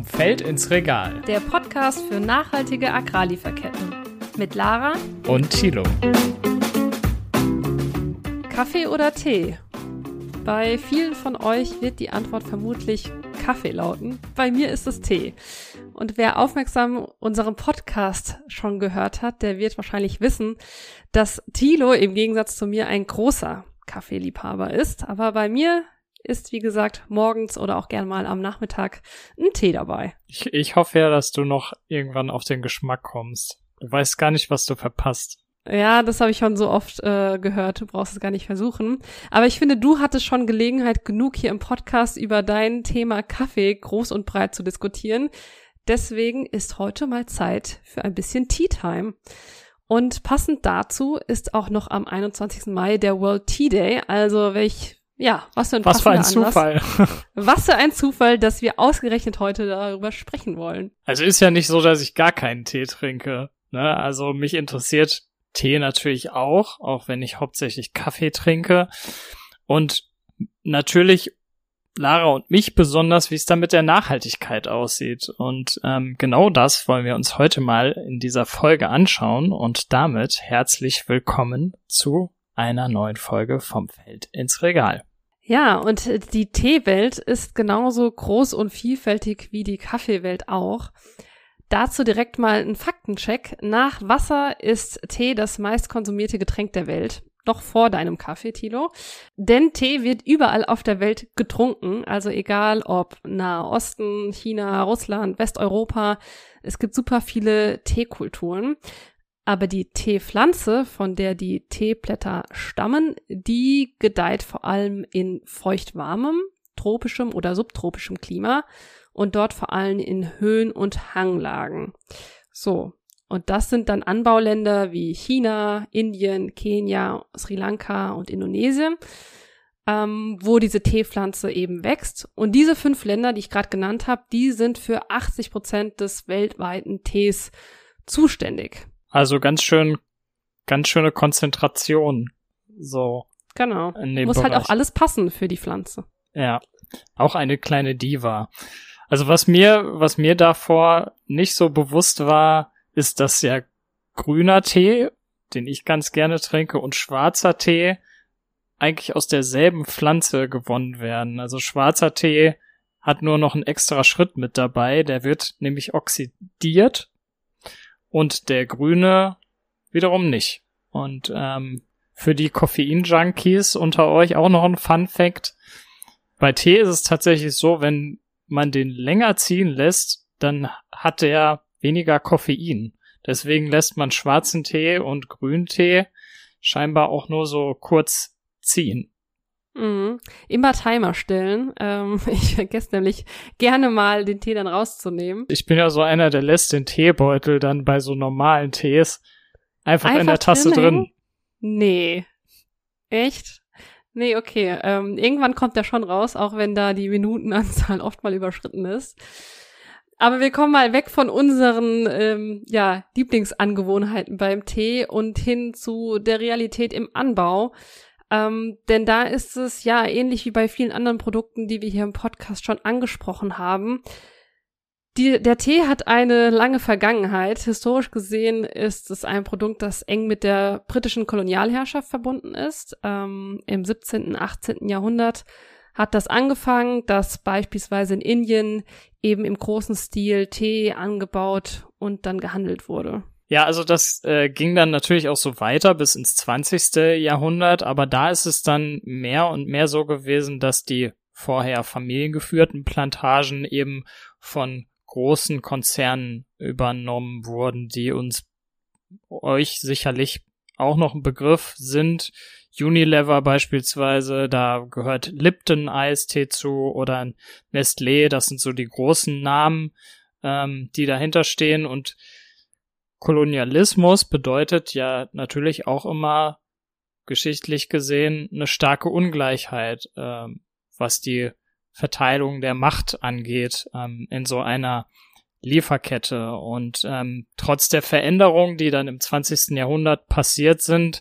Vom Feld ins Regal. Der Podcast für nachhaltige Agrarlieferketten. Mit Lara und Thilo. Kaffee oder Tee? Bei vielen von euch wird die Antwort vermutlich Kaffee lauten. Bei mir ist es Tee. Und wer aufmerksam unseren Podcast schon gehört hat, der wird wahrscheinlich wissen, dass Thilo im Gegensatz zu mir ein großer Kaffeeliebhaber ist. Aber bei mir ist, wie gesagt, morgens oder auch gern mal am Nachmittag ein Tee dabei. Ich, ich hoffe ja, dass du noch irgendwann auf den Geschmack kommst. Du weißt gar nicht, was du verpasst. Ja, das habe ich schon so oft äh, gehört. Du brauchst es gar nicht versuchen. Aber ich finde, du hattest schon Gelegenheit genug hier im Podcast über dein Thema Kaffee groß und breit zu diskutieren. Deswegen ist heute mal Zeit für ein bisschen Tea Time. Und passend dazu ist auch noch am 21. Mai der World Tea Day. Also welch ja, was für ein, was für ein. Zufall. was für ein Zufall, dass wir ausgerechnet heute darüber sprechen wollen. Also ist ja nicht so, dass ich gar keinen Tee trinke. Ne? Also mich interessiert Tee natürlich auch, auch wenn ich hauptsächlich Kaffee trinke. Und natürlich Lara und mich besonders, wie es da mit der Nachhaltigkeit aussieht. Und ähm, genau das wollen wir uns heute mal in dieser Folge anschauen. Und damit herzlich willkommen zu einer neuen Folge vom Feld ins Regal. Ja, und die Teewelt ist genauso groß und vielfältig wie die Kaffeewelt auch. Dazu direkt mal ein Faktencheck. Nach Wasser ist Tee das meistkonsumierte Getränk der Welt. Noch vor deinem Kaffee, Tilo. Denn Tee wird überall auf der Welt getrunken. Also egal ob Nahe Osten, China, Russland, Westeuropa. Es gibt super viele Teekulturen. Aber die Teepflanze, von der die Teeblätter stammen, die gedeiht vor allem in feuchtwarmem, tropischem oder subtropischem Klima und dort vor allem in Höhen- und Hanglagen. So. Und das sind dann Anbauländer wie China, Indien, Kenia, Sri Lanka und Indonesien, ähm, wo diese Teepflanze eben wächst. Und diese fünf Länder, die ich gerade genannt habe, die sind für 80 Prozent des weltweiten Tees zuständig. Also ganz schön, ganz schöne Konzentration. So. Genau. Muss Bereich. halt auch alles passen für die Pflanze. Ja. Auch eine kleine Diva. Also was mir, was mir davor nicht so bewusst war, ist, dass ja grüner Tee, den ich ganz gerne trinke, und schwarzer Tee eigentlich aus derselben Pflanze gewonnen werden. Also schwarzer Tee hat nur noch einen extra Schritt mit dabei. Der wird nämlich oxidiert und der grüne wiederum nicht. Und ähm, für die Koffein-Junkies unter euch auch noch ein Fun Fact. Bei Tee ist es tatsächlich so, wenn man den länger ziehen lässt, dann hat der weniger Koffein. Deswegen lässt man schwarzen Tee und Grüntee scheinbar auch nur so kurz ziehen. Mhm. Immer Timer stellen. Ähm, ich vergesse nämlich gerne mal den Tee dann rauszunehmen. Ich bin ja so einer, der lässt den Teebeutel dann bei so normalen Tees einfach, einfach in der Tasse drin. Nee. Echt? Nee, okay. Ähm, irgendwann kommt der schon raus, auch wenn da die Minutenanzahl oft mal überschritten ist. Aber wir kommen mal weg von unseren ähm, ja, Lieblingsangewohnheiten beim Tee und hin zu der Realität im Anbau. Ähm, denn da ist es ja ähnlich wie bei vielen anderen Produkten, die wir hier im Podcast schon angesprochen haben. Die, der Tee hat eine lange Vergangenheit. Historisch gesehen ist es ein Produkt, das eng mit der britischen Kolonialherrschaft verbunden ist. Ähm, Im 17., und 18. Jahrhundert hat das angefangen, dass beispielsweise in Indien eben im großen Stil Tee angebaut und dann gehandelt wurde. Ja, also das äh, ging dann natürlich auch so weiter bis ins 20. Jahrhundert, aber da ist es dann mehr und mehr so gewesen, dass die vorher familiengeführten Plantagen eben von großen Konzernen übernommen wurden, die uns euch sicherlich auch noch ein Begriff sind. Unilever beispielsweise, da gehört Lipton Eistee zu oder Nestlé, das sind so die großen Namen, ähm, die dahinter stehen und Kolonialismus bedeutet ja natürlich auch immer geschichtlich gesehen eine starke Ungleichheit, äh, was die Verteilung der Macht angeht ähm, in so einer Lieferkette. Und ähm, trotz der Veränderungen, die dann im 20. Jahrhundert passiert sind,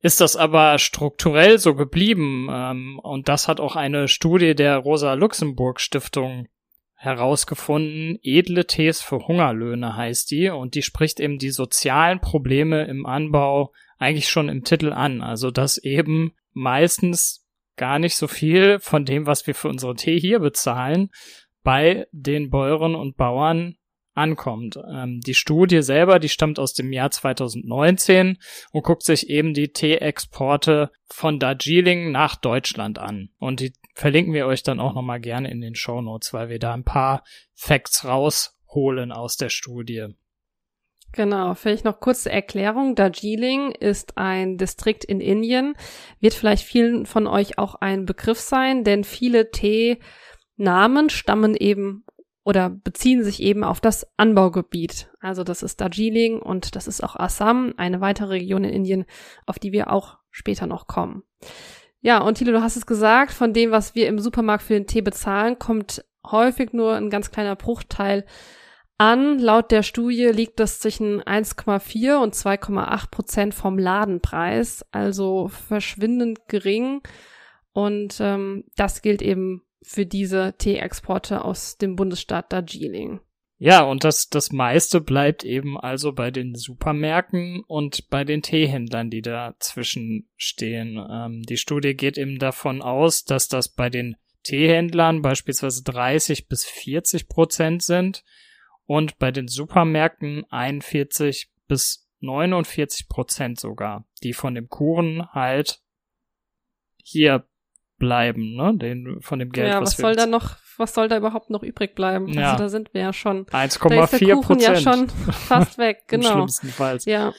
ist das aber strukturell so geblieben. Ähm, und das hat auch eine Studie der Rosa Luxemburg Stiftung herausgefunden, edle Tees für Hungerlöhne heißt die und die spricht eben die sozialen Probleme im Anbau eigentlich schon im Titel an. Also dass eben meistens gar nicht so viel von dem, was wir für unsere Tee hier bezahlen, bei den Bäuerinnen und Bauern ankommt. Ähm, die Studie selber, die stammt aus dem Jahr 2019 und guckt sich eben die Tee-Exporte von Darjeeling nach Deutschland an. Und die verlinken wir euch dann auch nochmal gerne in den Show Notes, weil wir da ein paar Facts rausholen aus der Studie. Genau, vielleicht noch kurze Erklärung. Darjeeling ist ein Distrikt in Indien, wird vielleicht vielen von euch auch ein Begriff sein, denn viele Tee-Namen stammen eben oder beziehen sich eben auf das Anbaugebiet. Also das ist Darjeeling und das ist auch Assam, eine weitere Region in Indien, auf die wir auch später noch kommen. Ja, und Thilo, du hast es gesagt, von dem, was wir im Supermarkt für den Tee bezahlen, kommt häufig nur ein ganz kleiner Bruchteil an. Laut der Studie liegt das zwischen 1,4 und 2,8 Prozent vom Ladenpreis, also verschwindend gering. Und ähm, das gilt eben für diese Teeexporte aus dem Bundesstaat Darjeeling. Ja, und das, das meiste bleibt eben also bei den Supermärkten und bei den Teehändlern, die dazwischen stehen. Ähm, die Studie geht eben davon aus, dass das bei den Teehändlern beispielsweise 30 bis 40 Prozent sind und bei den Supermärkten 41 bis 49 Prozent sogar, die von dem Kuchen halt hier bleiben, ne? Den von dem Geld. Ja, was, was soll da noch, was soll da überhaupt noch übrig bleiben? Ja. Also da sind wir ja schon. 1,4 Prozent. ja schon fast weg, genau. Schlimmstenfalls. Ja.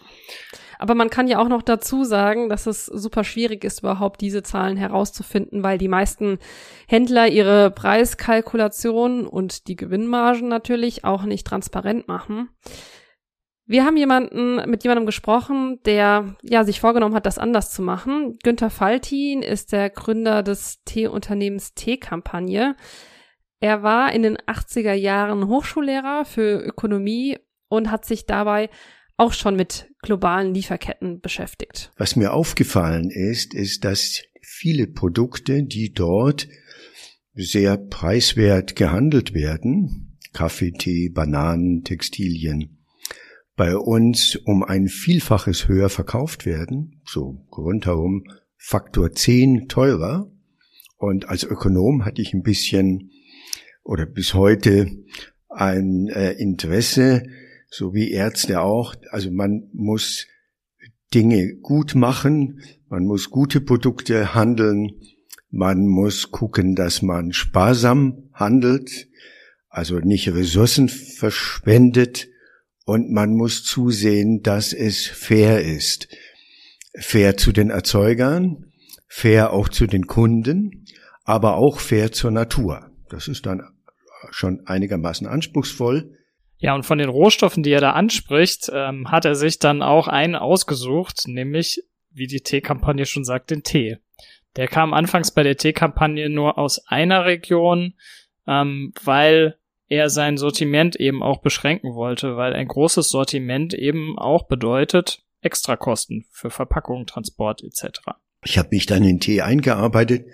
Aber man kann ja auch noch dazu sagen, dass es super schwierig ist, überhaupt diese Zahlen herauszufinden, weil die meisten Händler ihre Preiskalkulation und die Gewinnmargen natürlich auch nicht transparent machen. Wir haben jemanden, mit jemandem gesprochen, der ja sich vorgenommen hat, das anders zu machen. Günther Faltin ist der Gründer des Teeunternehmens Teekampagne. Er war in den 80er Jahren Hochschullehrer für Ökonomie und hat sich dabei auch schon mit globalen Lieferketten beschäftigt. Was mir aufgefallen ist, ist, dass viele Produkte, die dort sehr preiswert gehandelt werden, Kaffee, Tee, Bananen, Textilien, bei uns um ein Vielfaches höher verkauft werden, so rundherum Faktor 10 teurer. Und als Ökonom hatte ich ein bisschen oder bis heute ein äh, Interesse, so wie Ärzte auch. Also man muss Dinge gut machen, man muss gute Produkte handeln, man muss gucken, dass man sparsam handelt, also nicht Ressourcen verschwendet, und man muss zusehen, dass es fair ist. Fair zu den Erzeugern, fair auch zu den Kunden, aber auch fair zur Natur. Das ist dann schon einigermaßen anspruchsvoll. Ja, und von den Rohstoffen, die er da anspricht, ähm, hat er sich dann auch einen ausgesucht, nämlich, wie die Teekampagne schon sagt, den Tee. Der kam anfangs bei der Teekampagne nur aus einer Region, ähm, weil er sein Sortiment eben auch beschränken wollte, weil ein großes Sortiment eben auch bedeutet Extrakosten für Verpackung, Transport etc. Ich habe mich dann in Tee eingearbeitet.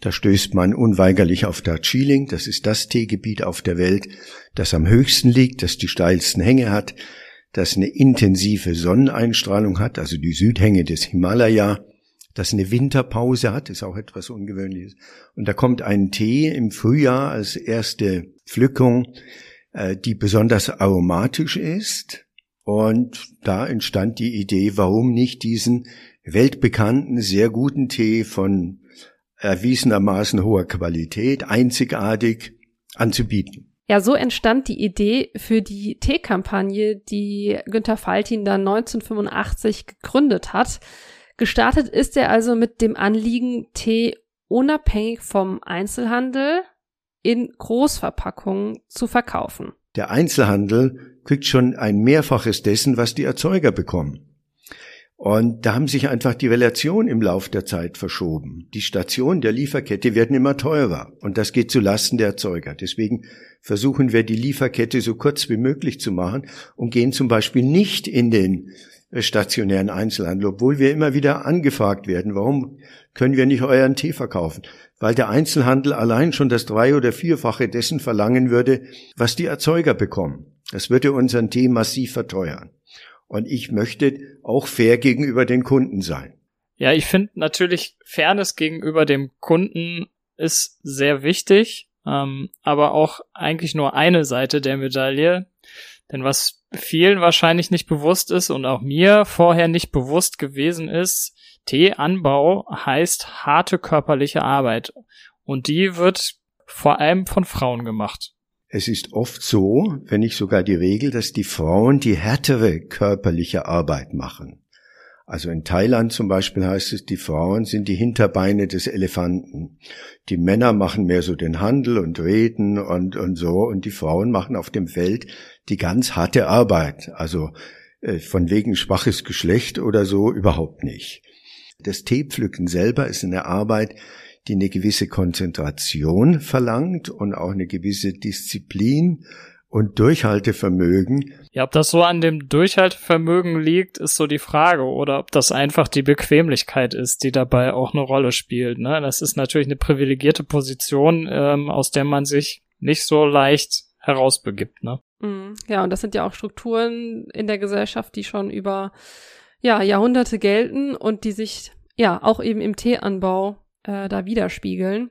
Da stößt man unweigerlich auf Darjeeling. Das ist das Teegebiet auf der Welt, das am höchsten liegt, das die steilsten Hänge hat, das eine intensive Sonneneinstrahlung hat, also die Südhänge des Himalaya, das eine Winterpause hat, ist auch etwas Ungewöhnliches. Und da kommt ein Tee im Frühjahr als erste Pflückung, äh, die besonders aromatisch ist. Und da entstand die Idee, warum nicht diesen weltbekannten, sehr guten Tee von erwiesenermaßen hoher Qualität, einzigartig anzubieten. Ja, so entstand die Idee für die Teekampagne, die Günther Faltin dann 1985 gegründet hat. Gestartet ist er also mit dem Anliegen, Tee unabhängig vom Einzelhandel in Großverpackungen zu verkaufen. Der Einzelhandel kriegt schon ein Mehrfaches dessen, was die Erzeuger bekommen. Und da haben sich einfach die Relationen im Lauf der Zeit verschoben. Die Stationen der Lieferkette werden immer teurer und das geht zu Lasten der Erzeuger. Deswegen versuchen wir die Lieferkette so kurz wie möglich zu machen und gehen zum Beispiel nicht in den stationären Einzelhandel, obwohl wir immer wieder angefragt werden, warum können wir nicht euren Tee verkaufen? Weil der Einzelhandel allein schon das drei- oder vierfache dessen verlangen würde, was die Erzeuger bekommen. Das würde unseren Tee massiv verteuern. Und ich möchte auch fair gegenüber den Kunden sein. Ja, ich finde natürlich Fairness gegenüber dem Kunden ist sehr wichtig, ähm, aber auch eigentlich nur eine Seite der Medaille. Denn was vielen wahrscheinlich nicht bewusst ist und auch mir vorher nicht bewusst gewesen ist, Teeanbau heißt harte körperliche Arbeit. Und die wird vor allem von Frauen gemacht. Es ist oft so, wenn nicht sogar die Regel, dass die Frauen die härtere körperliche Arbeit machen. Also in Thailand zum Beispiel heißt es, die Frauen sind die Hinterbeine des Elefanten. Die Männer machen mehr so den Handel und Reden und, und so und die Frauen machen auf dem Feld die ganz harte Arbeit. Also äh, von wegen schwaches Geschlecht oder so überhaupt nicht. Das Teepflücken selber ist eine Arbeit, die eine gewisse Konzentration verlangt und auch eine gewisse Disziplin und Durchhaltevermögen. Ja, ob das so an dem Durchhaltevermögen liegt, ist so die Frage. Oder ob das einfach die Bequemlichkeit ist, die dabei auch eine Rolle spielt. Ne? Das ist natürlich eine privilegierte Position, ähm, aus der man sich nicht so leicht herausbegibt. Ne? Mhm. Ja, und das sind ja auch Strukturen in der Gesellschaft, die schon über ja, Jahrhunderte gelten und die sich ja auch eben im Teeanbau äh, da widerspiegeln.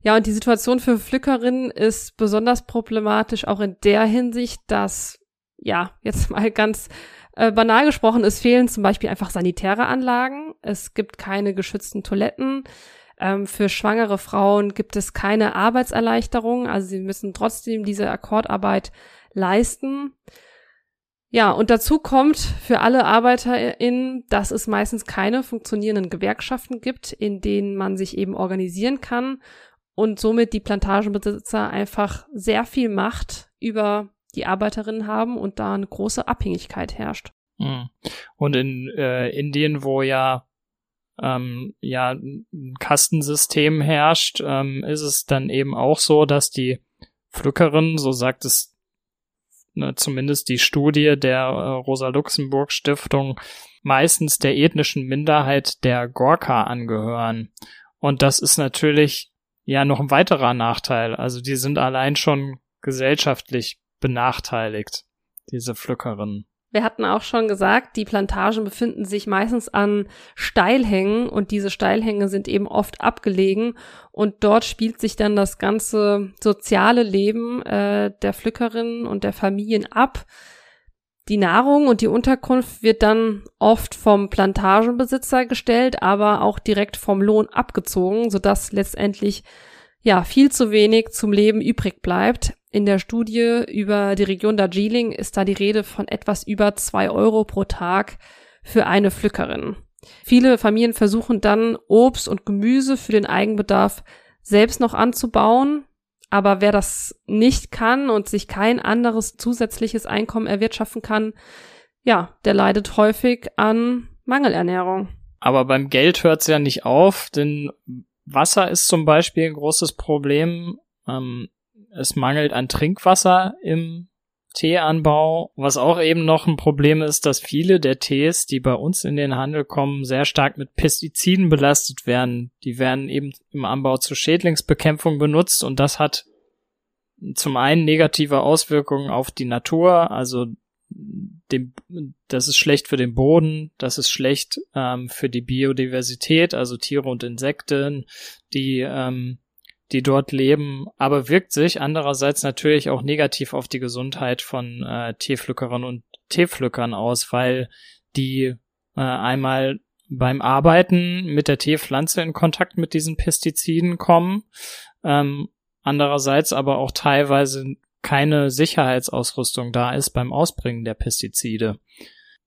Ja, und die Situation für Pflückerinnen ist besonders problematisch auch in der Hinsicht, dass, ja, jetzt mal ganz äh, banal gesprochen, es fehlen zum Beispiel einfach sanitäre Anlagen. Es gibt keine geschützten Toiletten. Ähm, für schwangere Frauen gibt es keine Arbeitserleichterung. Also sie müssen trotzdem diese Akkordarbeit leisten. Ja, und dazu kommt für alle ArbeiterInnen, dass es meistens keine funktionierenden Gewerkschaften gibt, in denen man sich eben organisieren kann und somit die Plantagenbesitzer einfach sehr viel Macht über die Arbeiterinnen haben und da eine große Abhängigkeit herrscht. Hm. Und in äh, Indien, wo ja ähm, ja ein Kastensystem herrscht, ähm, ist es dann eben auch so, dass die Pflückerinnen, so sagt es ne, zumindest die Studie der äh, Rosa-Luxemburg-Stiftung, meistens der ethnischen Minderheit der Gorka angehören. Und das ist natürlich ja noch ein weiterer Nachteil. Also die sind allein schon gesellschaftlich benachteiligt, diese Pflückerinnen. Wir hatten auch schon gesagt, die Plantagen befinden sich meistens an Steilhängen und diese Steilhänge sind eben oft abgelegen und dort spielt sich dann das ganze soziale Leben äh, der Pflückerinnen und der Familien ab. Die Nahrung und die Unterkunft wird dann oft vom Plantagenbesitzer gestellt, aber auch direkt vom Lohn abgezogen, sodass letztendlich ja viel zu wenig zum Leben übrig bleibt. In der Studie über die Region Darjeeling ist da die Rede von etwas über zwei Euro pro Tag für eine Pflückerin. Viele Familien versuchen dann Obst und Gemüse für den Eigenbedarf selbst noch anzubauen, aber wer das nicht kann und sich kein anderes zusätzliches Einkommen erwirtschaften kann, ja, der leidet häufig an Mangelernährung. Aber beim Geld hört es ja nicht auf, denn Wasser ist zum Beispiel ein großes Problem. Ähm, es mangelt an Trinkwasser im Teeanbau, was auch eben noch ein Problem ist, dass viele der Tees, die bei uns in den Handel kommen, sehr stark mit Pestiziden belastet werden. Die werden eben im Anbau zur Schädlingsbekämpfung benutzt und das hat zum einen negative Auswirkungen auf die Natur, also dem, das ist schlecht für den Boden, das ist schlecht ähm, für die Biodiversität, also Tiere und Insekten, die ähm, die dort leben, aber wirkt sich andererseits natürlich auch negativ auf die Gesundheit von äh, Teepflückerinnen und Teepflückern aus, weil die äh, einmal beim Arbeiten mit der Teepflanze in Kontakt mit diesen Pestiziden kommen, ähm, andererseits aber auch teilweise keine Sicherheitsausrüstung da ist beim Ausbringen der Pestizide.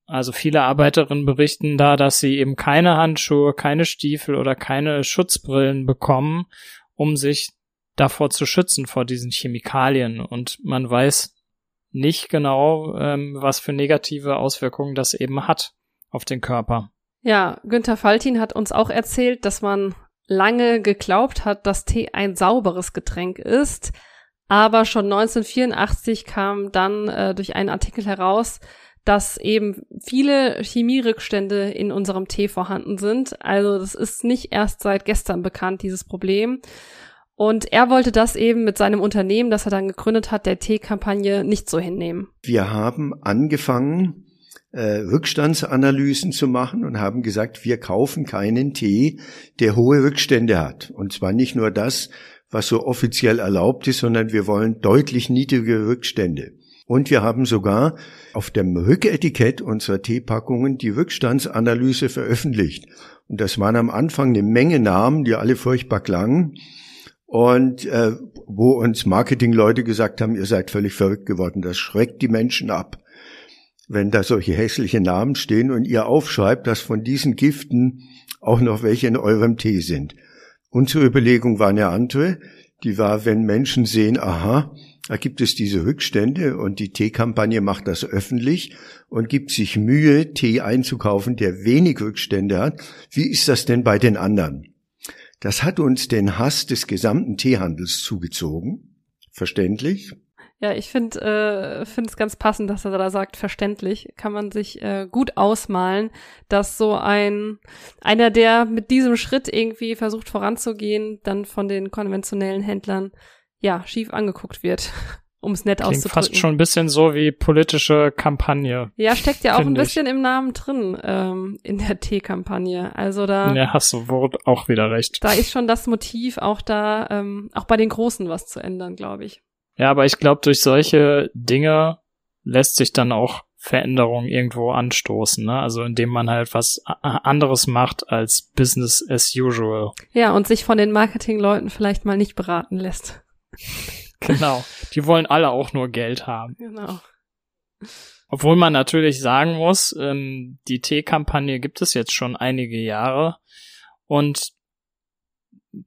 Also viele Arbeiterinnen berichten da, dass sie eben keine Handschuhe, keine Stiefel oder keine Schutzbrillen bekommen um sich davor zu schützen, vor diesen Chemikalien. Und man weiß nicht genau, ähm, was für negative Auswirkungen das eben hat auf den Körper. Ja, Günther Faltin hat uns auch erzählt, dass man lange geglaubt hat, dass Tee ein sauberes Getränk ist. Aber schon 1984 kam dann äh, durch einen Artikel heraus, dass eben viele Chemierückstände in unserem Tee vorhanden sind. Also das ist nicht erst seit gestern bekannt, dieses Problem. Und er wollte das eben mit seinem Unternehmen, das er dann gegründet hat, der Teekampagne, nicht so hinnehmen. Wir haben angefangen, äh, Rückstandsanalysen zu machen und haben gesagt, wir kaufen keinen Tee, der hohe Rückstände hat. Und zwar nicht nur das, was so offiziell erlaubt ist, sondern wir wollen deutlich niedrige Rückstände. Und wir haben sogar auf dem Rücketikett unserer Teepackungen die Rückstandsanalyse veröffentlicht. Und das waren am Anfang eine Menge Namen, die alle furchtbar klangen. Und äh, wo uns Marketingleute gesagt haben, ihr seid völlig verrückt geworden, das schreckt die Menschen ab. Wenn da solche hässliche Namen stehen und ihr aufschreibt, dass von diesen Giften auch noch welche in eurem Tee sind. Unsere Überlegung war eine andere. Die war, wenn Menschen sehen, aha, da gibt es diese Rückstände und die Teekampagne macht das öffentlich und gibt sich Mühe, Tee einzukaufen, der wenig Rückstände hat. Wie ist das denn bei den anderen? Das hat uns den Hass des gesamten Teehandels zugezogen. Verständlich? Ja, ich finde äh, es ganz passend, dass er da sagt, verständlich kann man sich äh, gut ausmalen, dass so ein einer, der mit diesem Schritt irgendwie versucht voranzugehen, dann von den konventionellen Händlern ja schief angeguckt wird, um es nett Klingt auszudrücken. fast schon ein bisschen so wie politische Kampagne. Ja, steckt ja auch ein find ich. bisschen im Namen drin ähm, in der T-Kampagne. Also da Ja, hast du wohl auch wieder recht. da ist schon das Motiv auch da, ähm, auch bei den Großen was zu ändern, glaube ich. Ja, aber ich glaube, durch solche Dinge lässt sich dann auch Veränderung irgendwo anstoßen, ne? Also indem man halt was anderes macht als Business as usual. Ja, und sich von den Marketingleuten vielleicht mal nicht beraten lässt. Genau. Die wollen alle auch nur Geld haben. Genau. Obwohl man natürlich sagen muss, ähm, die Teekampagne gibt es jetzt schon einige Jahre und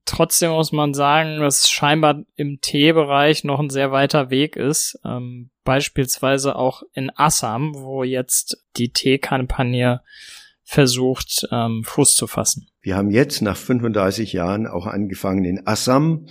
trotzdem muss man sagen, dass scheinbar im Teebereich noch ein sehr weiter Weg ist. Ähm, beispielsweise auch in Assam, wo jetzt die Teekampagne versucht, ähm, Fuß zu fassen. Wir haben jetzt nach 35 Jahren auch angefangen, in Assam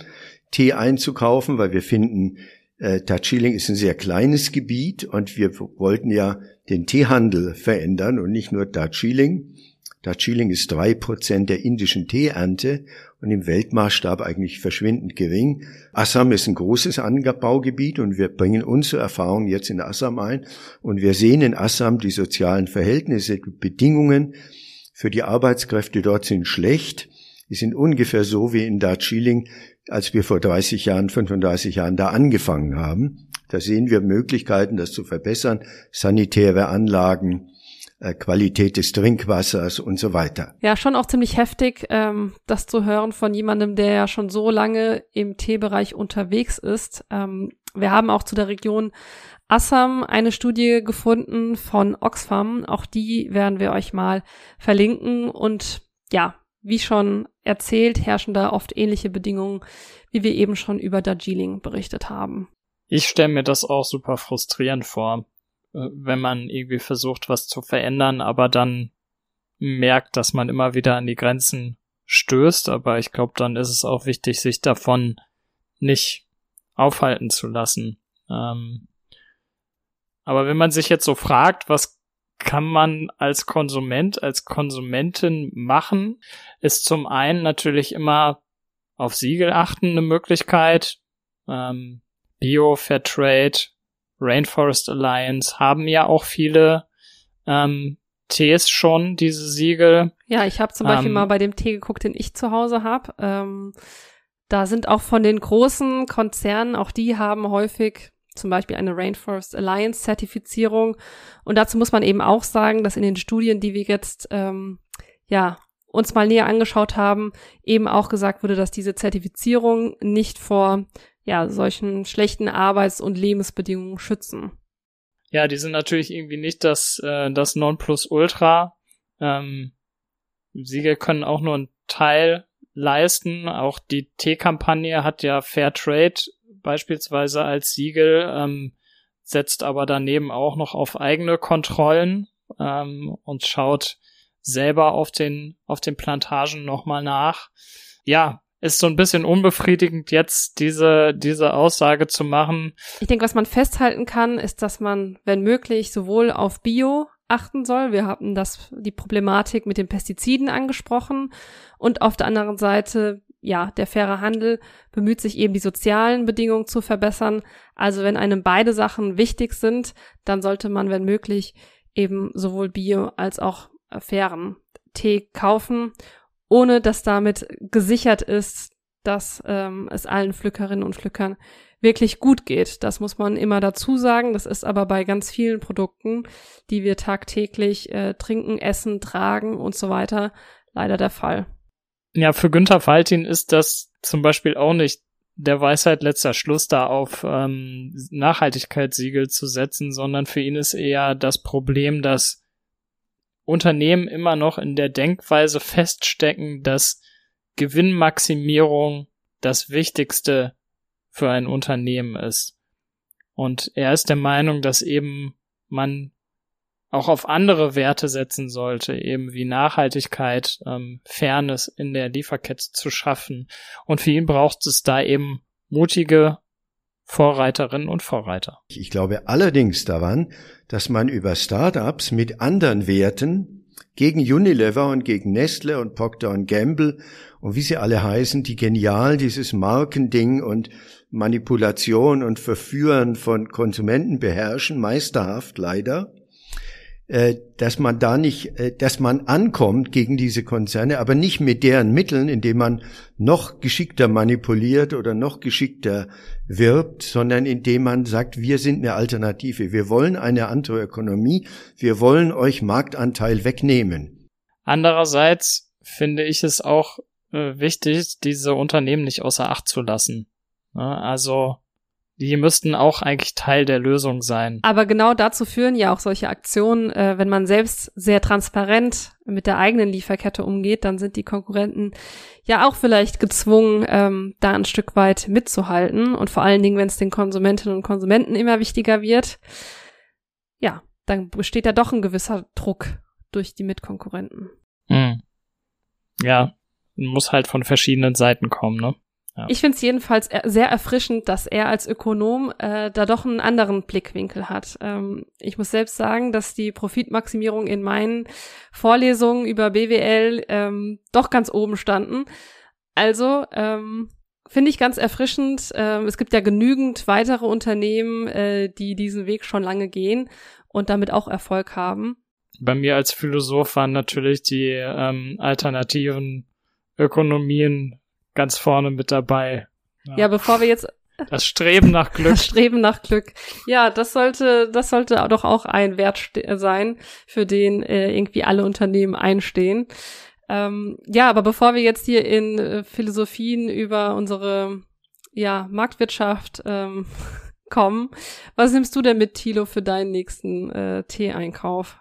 Tee einzukaufen, weil wir finden, äh, Darjeeling ist ein sehr kleines Gebiet und wir wollten ja den Teehandel verändern und nicht nur Darjeeling. Darjeeling ist drei Prozent der indischen Teeernte und im Weltmaßstab eigentlich verschwindend gering. Assam ist ein großes Anbaugebiet und wir bringen unsere Erfahrungen jetzt in Assam ein und wir sehen in Assam die sozialen Verhältnisse, die Bedingungen für die Arbeitskräfte dort sind schlecht. Die sind ungefähr so wie in Darjeeling, als wir vor 30 Jahren, 35 Jahren da angefangen haben. Da sehen wir Möglichkeiten, das zu verbessern, sanitäre Anlagen, äh, Qualität des Trinkwassers und so weiter. Ja, schon auch ziemlich heftig, ähm, das zu hören von jemandem, der ja schon so lange im Teebereich unterwegs ist. Ähm, wir haben auch zu der Region Assam eine Studie gefunden von Oxfam. Auch die werden wir euch mal verlinken. Und ja, wie schon erzählt, herrschen da oft ähnliche Bedingungen, wie wir eben schon über Darjeeling berichtet haben. Ich stelle mir das auch super frustrierend vor, äh, wenn man irgendwie versucht, was zu verändern, aber dann merkt, dass man immer wieder an die Grenzen stößt. Aber ich glaube, dann ist es auch wichtig, sich davon nicht aufhalten zu lassen. Ähm, aber wenn man sich jetzt so fragt, was kann man als Konsument, als Konsumentin machen, ist zum einen natürlich immer auf Siegel achten eine Möglichkeit. Ähm, Bio, Fairtrade, Rainforest Alliance haben ja auch viele ähm, Tees schon, diese Siegel. Ja, ich habe zum Beispiel Ähm, mal bei dem Tee geguckt, den ich zu Hause habe. Ähm, da sind auch von den großen Konzernen, auch die haben häufig zum Beispiel eine Rainforest Alliance Zertifizierung. Und dazu muss man eben auch sagen, dass in den Studien, die wir jetzt ähm, ja uns mal näher angeschaut haben, eben auch gesagt wurde, dass diese Zertifizierung nicht vor ja solchen schlechten Arbeits- und Lebensbedingungen schützen. Ja, die sind natürlich irgendwie nicht das, äh, das Nonplusultra. Ähm, Siegel können auch nur einen Teil leisten. Auch die Teekampagne hat ja Fairtrade beispielsweise als Siegel, ähm, setzt aber daneben auch noch auf eigene Kontrollen ähm, und schaut selber auf den, auf den Plantagen nochmal nach. Ja, ist so ein bisschen unbefriedigend, jetzt diese, diese Aussage zu machen. Ich denke, was man festhalten kann, ist, dass man, wenn möglich, sowohl auf Bio achten soll. Wir haben das, die Problematik mit den Pestiziden angesprochen. Und auf der anderen Seite, ja, der faire Handel bemüht sich eben die sozialen Bedingungen zu verbessern. Also wenn einem beide Sachen wichtig sind, dann sollte man, wenn möglich, eben sowohl Bio als auch fairen Tee kaufen ohne dass damit gesichert ist, dass ähm, es allen Pflückerinnen und Pflückern wirklich gut geht. Das muss man immer dazu sagen. Das ist aber bei ganz vielen Produkten, die wir tagtäglich äh, trinken, essen, tragen und so weiter, leider der Fall. Ja, für Günther Faltin ist das zum Beispiel auch nicht der Weisheit letzter Schluss, da auf ähm, Nachhaltigkeitssiegel zu setzen, sondern für ihn ist eher das Problem, dass Unternehmen immer noch in der Denkweise feststecken, dass Gewinnmaximierung das Wichtigste für ein Unternehmen ist. Und er ist der Meinung, dass eben man auch auf andere Werte setzen sollte, eben wie Nachhaltigkeit, ähm, Fairness in der Lieferkette zu schaffen. Und für ihn braucht es da eben mutige Vorreiterinnen und Vorreiter. Ich glaube allerdings daran, dass man über Startups mit anderen Werten gegen Unilever und gegen Nestle und Procter Gamble und wie sie alle heißen, die genial dieses Markending und Manipulation und Verführen von Konsumenten beherrschen, meisterhaft leider, dass man da nicht, äh, dass man ankommt gegen diese Konzerne, aber nicht mit deren Mitteln, indem man noch geschickter manipuliert oder noch geschickter wirbt, sondern indem man sagt, wir sind eine Alternative, wir wollen eine andere Ökonomie, wir wollen euch Marktanteil wegnehmen. Andererseits finde ich es auch äh, wichtig, diese Unternehmen nicht außer Acht zu lassen. Also die müssten auch eigentlich Teil der Lösung sein. Aber genau dazu führen ja auch solche Aktionen, äh, wenn man selbst sehr transparent mit der eigenen Lieferkette umgeht, dann sind die Konkurrenten ja auch vielleicht gezwungen, ähm, da ein Stück weit mitzuhalten. Und vor allen Dingen, wenn es den Konsumentinnen und Konsumenten immer wichtiger wird, ja, dann besteht ja doch ein gewisser Druck durch die Mitkonkurrenten. Hm. Ja, muss halt von verschiedenen Seiten kommen, ne? Ja. Ich finde es jedenfalls sehr erfrischend, dass er als Ökonom äh, da doch einen anderen Blickwinkel hat. Ähm, ich muss selbst sagen, dass die Profitmaximierung in meinen Vorlesungen über BWL ähm, doch ganz oben standen. Also ähm, finde ich ganz erfrischend. Ähm, es gibt ja genügend weitere Unternehmen, äh, die diesen Weg schon lange gehen und damit auch Erfolg haben. Bei mir als Philosoph waren natürlich die ähm, alternativen Ökonomien ganz vorne mit dabei. Ja, ja bevor wir jetzt das Streben nach Glück. Das Streben nach Glück. Ja, das sollte, das sollte doch auch ein Wert sein, für den äh, irgendwie alle Unternehmen einstehen. Ähm, ja, aber bevor wir jetzt hier in äh, Philosophien über unsere ja, Marktwirtschaft ähm, kommen, was nimmst du denn mit, Thilo, für deinen nächsten äh, Tee-Einkauf?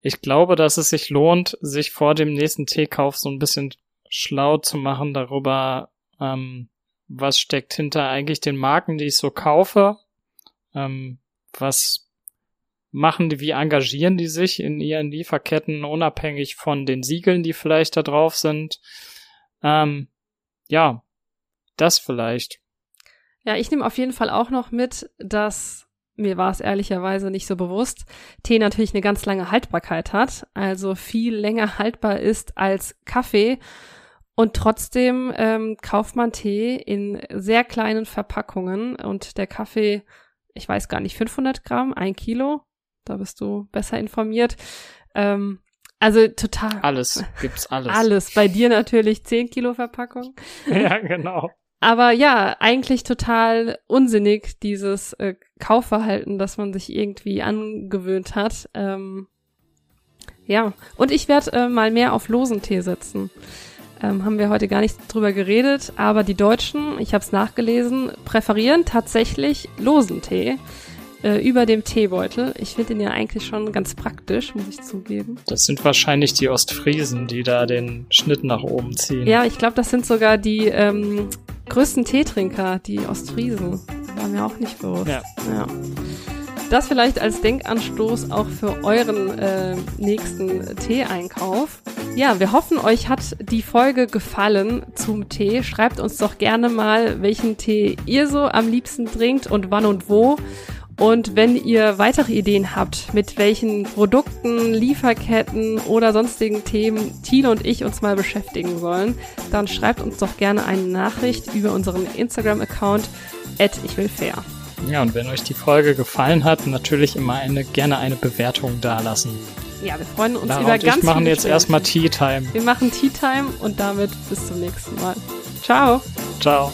Ich glaube, dass es sich lohnt, sich vor dem nächsten Teekauf so ein bisschen schlau zu machen darüber, ähm, was steckt hinter eigentlich den Marken, die ich so kaufe, ähm, was machen die, wie engagieren die sich in ihren Lieferketten, unabhängig von den Siegeln, die vielleicht da drauf sind. Ähm, ja, das vielleicht. Ja, ich nehme auf jeden Fall auch noch mit, dass mir war es ehrlicherweise nicht so bewusst, Tee natürlich eine ganz lange Haltbarkeit hat, also viel länger haltbar ist als Kaffee und trotzdem ähm, kauft man Tee in sehr kleinen Verpackungen und der Kaffee, ich weiß gar nicht, 500 Gramm, ein Kilo. Da bist du besser informiert. Ähm, also total. Alles, gibt's alles. Alles. Bei dir natürlich 10 Kilo Verpackung. ja, genau. Aber ja, eigentlich total unsinnig, dieses äh, Kaufverhalten, das man sich irgendwie angewöhnt hat. Ähm, ja, und ich werde äh, mal mehr auf losen Tee setzen ähm, haben wir heute gar nicht drüber geredet, aber die Deutschen, ich habe es nachgelesen, präferieren tatsächlich losen Tee äh, über dem Teebeutel. Ich finde den ja eigentlich schon ganz praktisch, muss ich zugeben. Das sind wahrscheinlich die Ostfriesen, die da den Schnitt nach oben ziehen. Ja, ich glaube, das sind sogar die ähm, größten Teetrinker, die Ostfriesen. War mir auch nicht bewusst. Ja. ja. Das vielleicht als Denkanstoß auch für euren äh, nächsten Teeeinkauf. Ja, wir hoffen, euch hat die Folge gefallen zum Tee. Schreibt uns doch gerne mal, welchen Tee ihr so am liebsten trinkt und wann und wo. Und wenn ihr weitere Ideen habt, mit welchen Produkten, Lieferketten oder sonstigen Themen Thiele und ich uns mal beschäftigen sollen, dann schreibt uns doch gerne eine Nachricht über unseren Instagram-Account at ich will fair. Ja, und wenn euch die Folge gefallen hat, natürlich immer eine, gerne eine Bewertung dalassen. Ja, wir freuen uns Lara über ganz ich machen viele jetzt erstmal Tea Time. Wir machen Tea Time und damit bis zum nächsten Mal. Ciao. Ciao.